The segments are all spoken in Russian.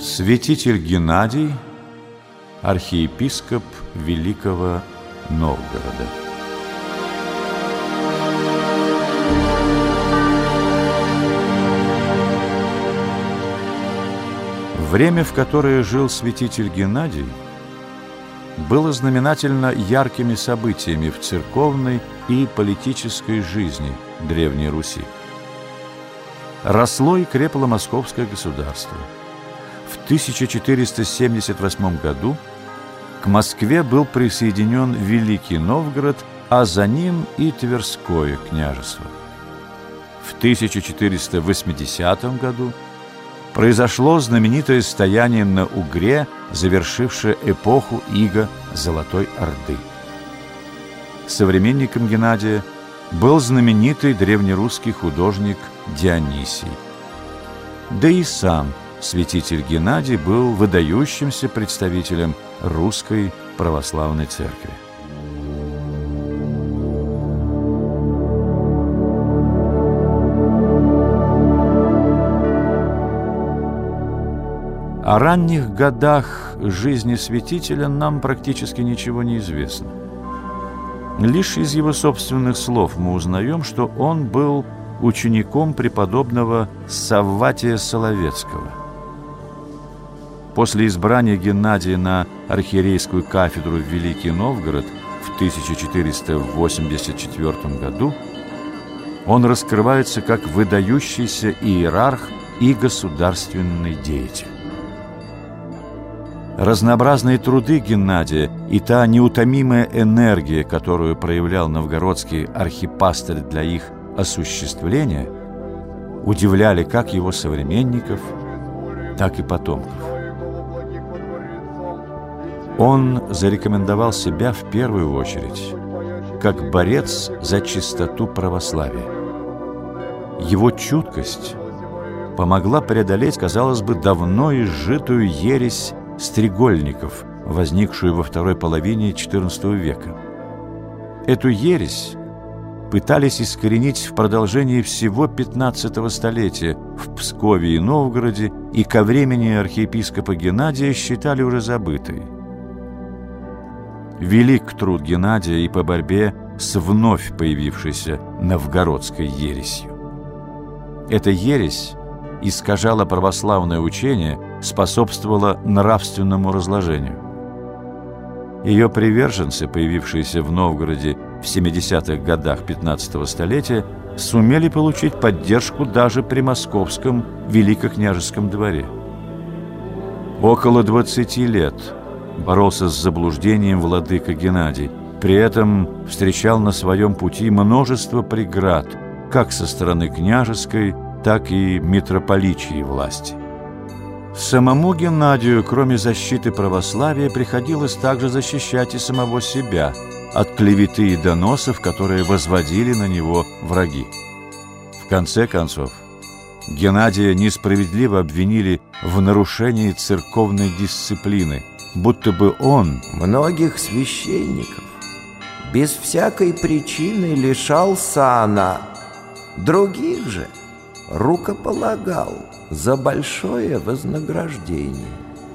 Святитель Геннадий, архиепископ Великого Новгорода. Время, в которое жил святитель Геннадий, было знаменательно яркими событиями в церковной и политической жизни Древней Руси. Росло и крепло московское государство – 1478 году к Москве был присоединен Великий Новгород, а за ним и Тверское княжество. В 1480 году произошло знаменитое стояние на Угре, завершившее эпоху иго Золотой Орды. Современником Геннадия был знаменитый древнерусский художник Дионисий. Да и сам – святитель Геннадий был выдающимся представителем русской православной церкви. О ранних годах жизни святителя нам практически ничего не известно. Лишь из его собственных слов мы узнаем, что он был учеником преподобного Савватия Соловецкого – После избрания Геннадия на архиерейскую кафедру в Великий Новгород в 1484 году он раскрывается как выдающийся иерарх и государственный деятель. Разнообразные труды Геннадия и та неутомимая энергия, которую проявлял новгородский архипастырь для их осуществления, удивляли как его современников, так и потомков. Он зарекомендовал себя в первую очередь как борец за чистоту православия. Его чуткость помогла преодолеть, казалось бы, давно изжитую ересь стрегольников, возникшую во второй половине XIV века. Эту ересь пытались искоренить в продолжении всего 15 столетия в Пскове и Новгороде и ко времени архиепископа Геннадия считали уже забытой – Велик труд Геннадия и по борьбе с вновь появившейся новгородской ересью. Эта ересь искажала православное учение, способствовала нравственному разложению. Ее приверженцы, появившиеся в Новгороде в 70-х годах 15-го столетия, сумели получить поддержку даже при московском великокняжеском дворе. Около 20 лет боролся с заблуждением владыка Геннадий. При этом встречал на своем пути множество преград, как со стороны княжеской, так и митрополичьей власти. Самому Геннадию, кроме защиты православия, приходилось также защищать и самого себя от клеветы и доносов, которые возводили на него враги. В конце концов, Геннадия несправедливо обвинили в нарушении церковной дисциплины – будто бы он многих священников без всякой причины лишал сана, других же рукополагал за большое вознаграждение.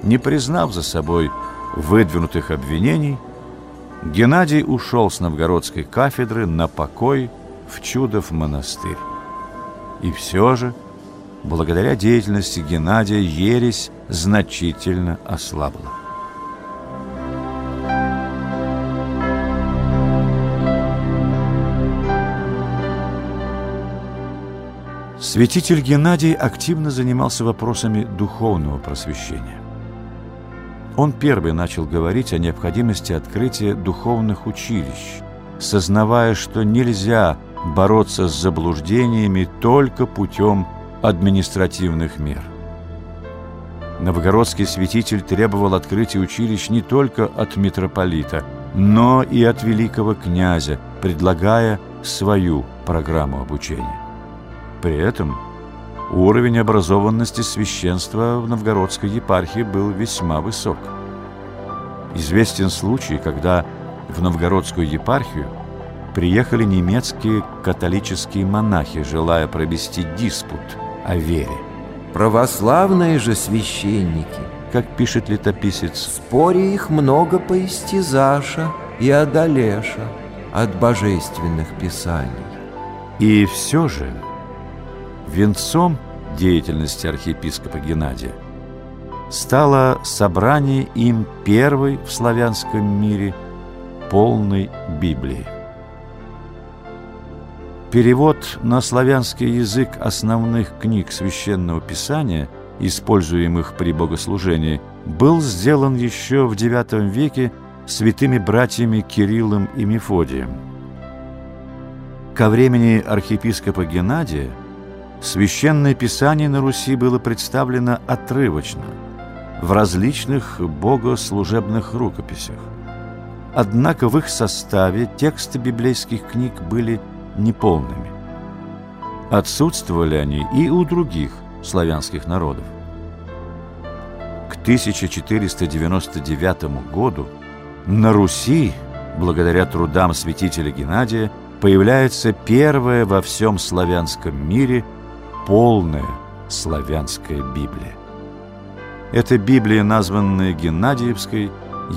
Не признав за собой выдвинутых обвинений, Геннадий ушел с новгородской кафедры на покой в Чудов монастырь. И все же, благодаря деятельности Геннадия, ересь значительно ослабла. Святитель Геннадий активно занимался вопросами духовного просвещения. Он первый начал говорить о необходимости открытия духовных училищ, сознавая, что нельзя бороться с заблуждениями только путем административных мер. Новгородский святитель требовал открытия училищ не только от митрополита, но и от великого князя, предлагая свою программу обучения. При этом уровень образованности священства в новгородской епархии был весьма высок. Известен случай, когда в новгородскую епархию приехали немецкие католические монахи, желая провести диспут о вере. Православные же священники, как пишет летописец, споре их много поистязаша и одолеша от божественных писаний. И все же венцом деятельности архиепископа Геннадия стало собрание им первой в славянском мире полной Библии. Перевод на славянский язык основных книг Священного Писания, используемых при богослужении, был сделан еще в IX веке святыми братьями Кириллом и Мефодием. Ко времени архиепископа Геннадия Священное Писание на Руси было представлено отрывочно, в различных богослужебных рукописях. Однако в их составе тексты библейских книг были неполными. Отсутствовали они и у других славянских народов. К 1499 году на Руси, благодаря трудам святителя Геннадия, появляется первая во всем славянском мире полная славянская Библия. Эта Библия, названная Геннадиевской,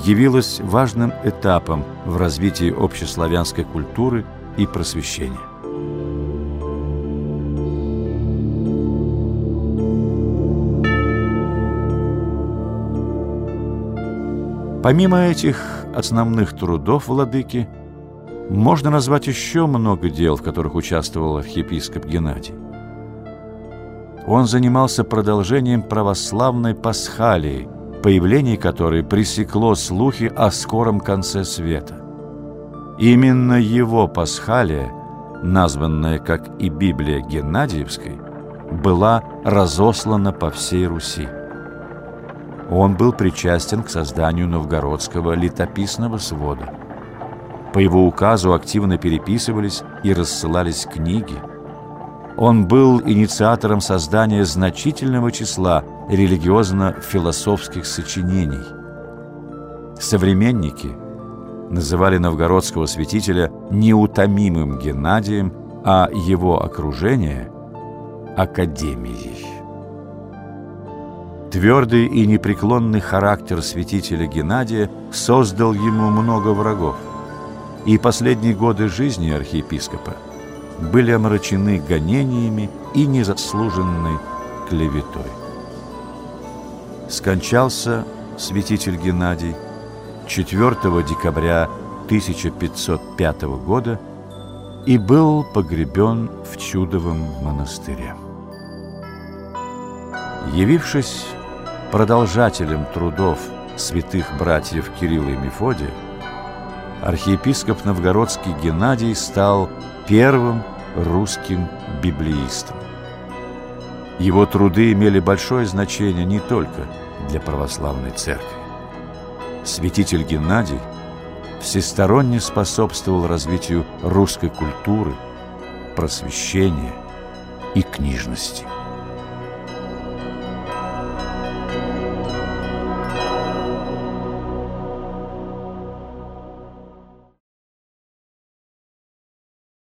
явилась важным этапом в развитии общеславянской культуры и просвещения. Помимо этих основных трудов владыки, можно назвать еще много дел, в которых участвовал архиепископ Геннадий. Он занимался продолжением православной пасхалии, появление которой пресекло слухи о скором конце света. Именно его пасхалия, названная как и Библия Геннадиевской, была разослана по всей Руси. Он был причастен к созданию новгородского летописного свода. По его указу активно переписывались и рассылались книги. Он был инициатором создания значительного числа религиозно-философских сочинений. Современники называли новгородского святителя неутомимым Геннадием, а его окружение – академией. Твердый и непреклонный характер святителя Геннадия создал ему много врагов, и последние годы жизни архиепископа были омрачены гонениями и незаслуженной клеветой. Скончался святитель Геннадий 4 декабря 1505 года и был погребен в Чудовом монастыре. Явившись продолжателем трудов святых братьев Кирилла и Мефодия, архиепископ Новгородский Геннадий стал первым русским библеистом. Его труды имели большое значение не только для православной церкви. Святитель Геннадий всесторонне способствовал развитию русской культуры, просвещения и книжности.